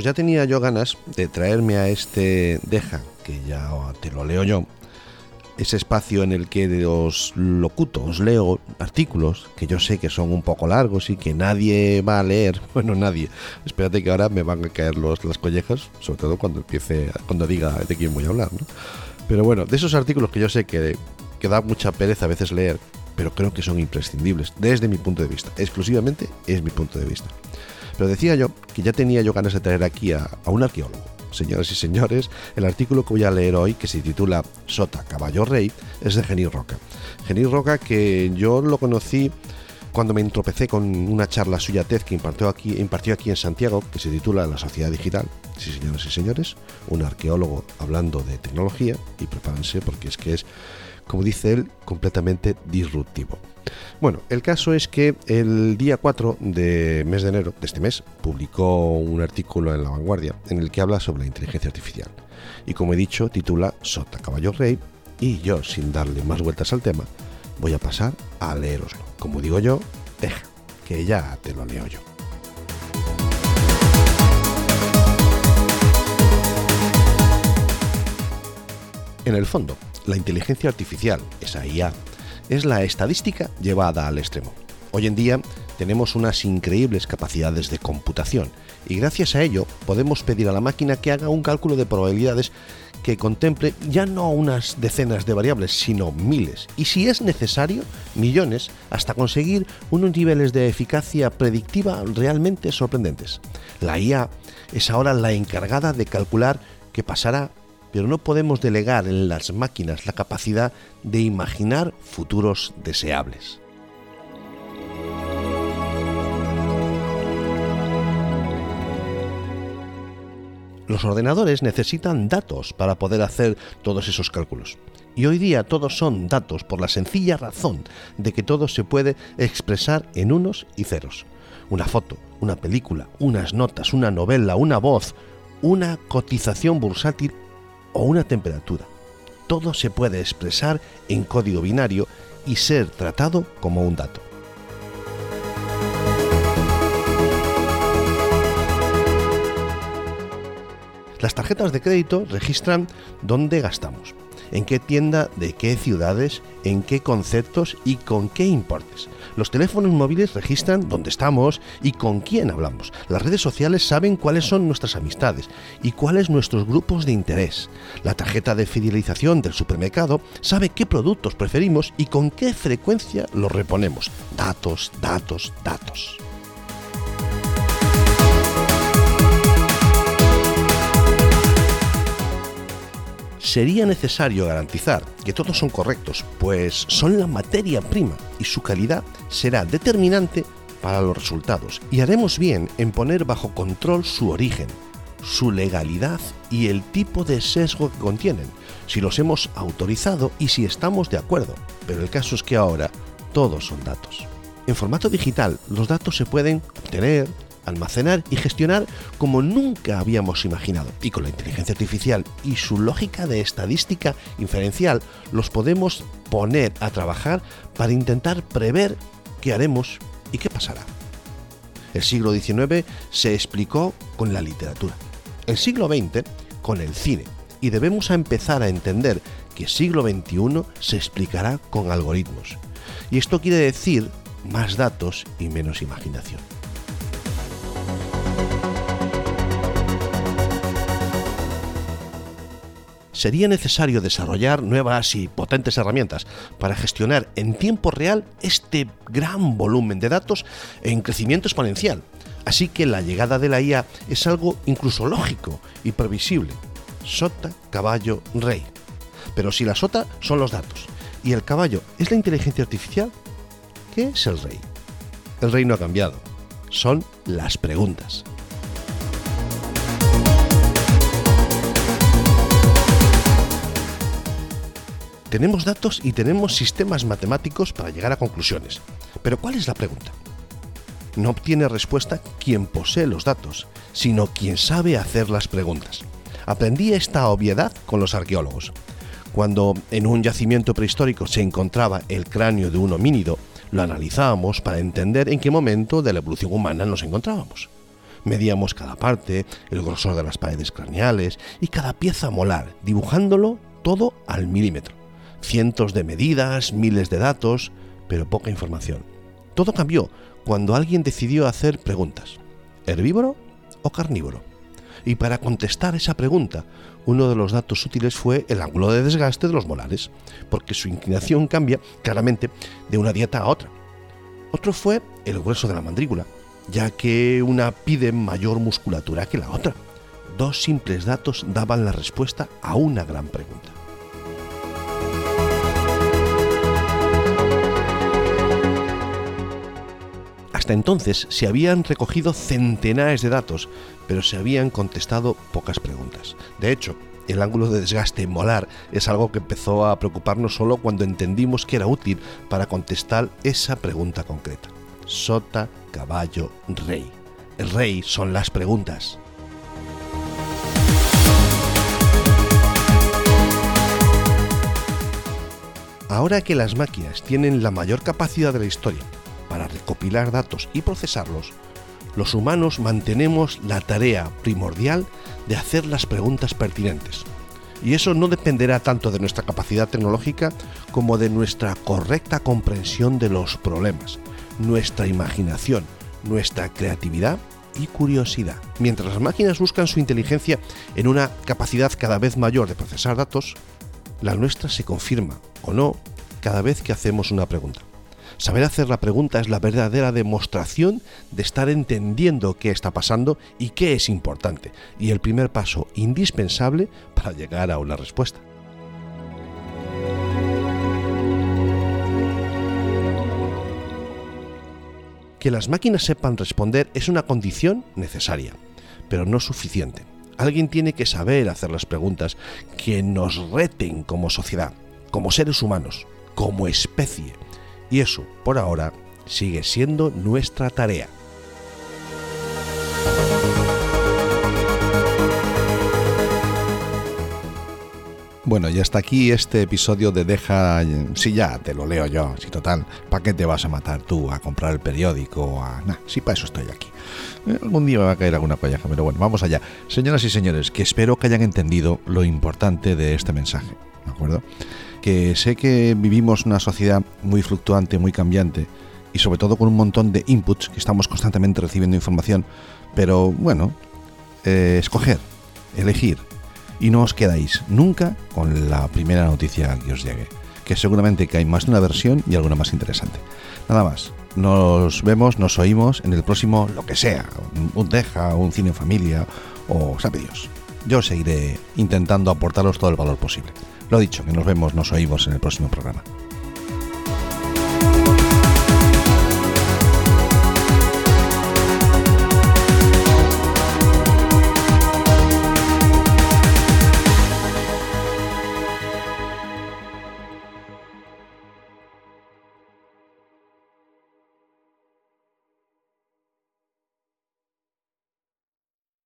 Pues ya tenía yo ganas de traerme a este Deja, que ya te lo leo yo, ese espacio en el que os locuto, os leo artículos que yo sé que son un poco largos y que nadie va a leer. Bueno, nadie. Espérate que ahora me van a caer los, las collejas, sobre todo cuando empiece, cuando diga de quién voy a hablar. Pero bueno, de esos artículos que yo sé que, que da mucha pereza a veces leer, pero creo que son imprescindibles desde mi punto de vista. Exclusivamente es mi punto de vista. Pero decía yo que ya tenía yo ganas de traer aquí a, un arqueólogo señoras y señores, el artículo que voy a leer hoy, que se titula Sota, Caballo Rey, es de Genil Roca. Genil Roca que yo lo conocí cuando me entropecé con una charla suya TED que impartió aquí, impartió aquí en Santiago, que se titula La sociedad digital. Sí, señoras y señores, un arqueólogo hablando de tecnología y prepárense porque es que es, como dice él, completamente disruptivo. Bueno, el caso es que el día 4 de mes de enero de este mes publicó un artículo en La Vanguardia en el que habla sobre la inteligencia artificial. Y como he dicho, titula Sota Caballo Rey y yo, sin darle más vueltas al tema, voy a pasar a leeroslo. Como digo yo, deja, que ya te lo leo yo. En el fondo, la inteligencia artificial, esa IA, es la estadística llevada al extremo. Hoy en día tenemos unas increíbles capacidades de computación y gracias a ello podemos pedir a la máquina que haga un cálculo de probabilidades que contemple ya no unas decenas de variables, sino miles, y si es necesario, millones, hasta conseguir unos niveles de eficacia predictiva realmente sorprendentes. La IA es ahora la encargada de calcular qué pasará pero no podemos delegar en las máquinas la capacidad de imaginar futuros deseables. Los ordenadores necesitan datos para poder hacer todos esos cálculos. Y hoy día todos son datos por la sencilla razón de que todo se puede expresar en unos y ceros. Una foto, una película, unas notas, una novela, una voz, una cotización bursátil o una temperatura. Todo se puede expresar en código binario y ser tratado como un dato. Las tarjetas de crédito registran dónde gastamos, en qué tienda, de qué ciudades, en qué conceptos y con qué importes. Los teléfonos móviles registran dónde estamos y con quién hablamos. Las redes sociales saben cuáles son nuestras amistades y cuáles nuestros grupos de interés. La tarjeta de fidelización del supermercado sabe qué productos preferimos y con qué frecuencia los reponemos. Datos, datos, datos. Sería necesario garantizar que todos son correctos, pues son la materia prima y su calidad será determinante para los resultados. Y haremos bien en poner bajo control su origen, su legalidad y el tipo de sesgo que contienen, si los hemos autorizado y si estamos de acuerdo. Pero el caso es que ahora todos son datos. En formato digital, los datos se pueden obtener, almacenar y gestionar como nunca habíamos imaginado. Y con la inteligencia artificial y su lógica de estadística inferencial los podemos poner a trabajar para intentar prever qué haremos y qué pasará. El siglo XIX se explicó con la literatura, el siglo XX con el cine y debemos empezar a entender que el siglo XXI se explicará con algoritmos. Y esto quiere decir más datos y menos imaginación. Sería necesario desarrollar nuevas y potentes herramientas para gestionar en tiempo real este gran volumen de datos en crecimiento exponencial. Así que la llegada de la IA es algo incluso lógico y previsible. Sota, caballo, rey. Pero si la sota son los datos y el caballo es la inteligencia artificial, ¿qué es el rey? El rey no ha cambiado. Son las preguntas. Tenemos datos y tenemos sistemas matemáticos para llegar a conclusiones. Pero ¿cuál es la pregunta? No obtiene respuesta quien posee los datos, sino quien sabe hacer las preguntas. Aprendí esta obviedad con los arqueólogos. Cuando en un yacimiento prehistórico se encontraba el cráneo de un homínido, lo analizábamos para entender en qué momento de la evolución humana nos encontrábamos. Medíamos cada parte, el grosor de las paredes craneales y cada pieza molar, dibujándolo todo al milímetro. Cientos de medidas, miles de datos, pero poca información. Todo cambió cuando alguien decidió hacer preguntas. ¿Herbívoro o carnívoro? Y para contestar esa pregunta, uno de los datos útiles fue el ángulo de desgaste de los molares, porque su inclinación cambia claramente de una dieta a otra. Otro fue el grueso de la mandrícula, ya que una pide mayor musculatura que la otra. Dos simples datos daban la respuesta a una gran pregunta. Hasta entonces se habían recogido centenares de datos, pero se habían contestado pocas preguntas. De hecho, el ángulo de desgaste molar es algo que empezó a preocuparnos solo cuando entendimos que era útil para contestar esa pregunta concreta. Sota, caballo, rey. Rey son las preguntas. Ahora que las máquinas tienen la mayor capacidad de la historia para recopilar datos y procesarlos, los humanos mantenemos la tarea primordial de hacer las preguntas pertinentes. Y eso no dependerá tanto de nuestra capacidad tecnológica como de nuestra correcta comprensión de los problemas, nuestra imaginación, nuestra creatividad y curiosidad. Mientras las máquinas buscan su inteligencia en una capacidad cada vez mayor de procesar datos, la nuestra se confirma o no cada vez que hacemos una pregunta. Saber hacer la pregunta es la verdadera demostración de estar entendiendo qué está pasando y qué es importante, y el primer paso indispensable para llegar a una respuesta. Que las máquinas sepan responder es una condición necesaria, pero no suficiente. Alguien tiene que saber hacer las preguntas que nos reten como sociedad, como seres humanos, como especie y eso, por ahora, sigue siendo nuestra tarea. Bueno, y hasta aquí este episodio de Deja... Si ya, te lo leo yo, si total, ¿para qué te vas a matar tú? ¿A comprar el periódico? A... Nah, si para eso estoy aquí. Eh, algún día me va a caer alguna colleja, pero bueno, vamos allá. Señoras y señores, que espero que hayan entendido lo importante de este mensaje, ¿de acuerdo? que sé que vivimos una sociedad muy fluctuante, muy cambiante y sobre todo con un montón de inputs que estamos constantemente recibiendo información, pero bueno, eh, escoger, elegir y no os quedáis nunca con la primera noticia que os llegue, que seguramente que hay más de una versión y alguna más interesante. Nada más, nos vemos, nos oímos en el próximo lo que sea, un Deja, un cine familia o sabe Dios. Yo seguiré intentando aportaros todo el valor posible. Lo dicho, que nos vemos, nos oímos en el próximo programa.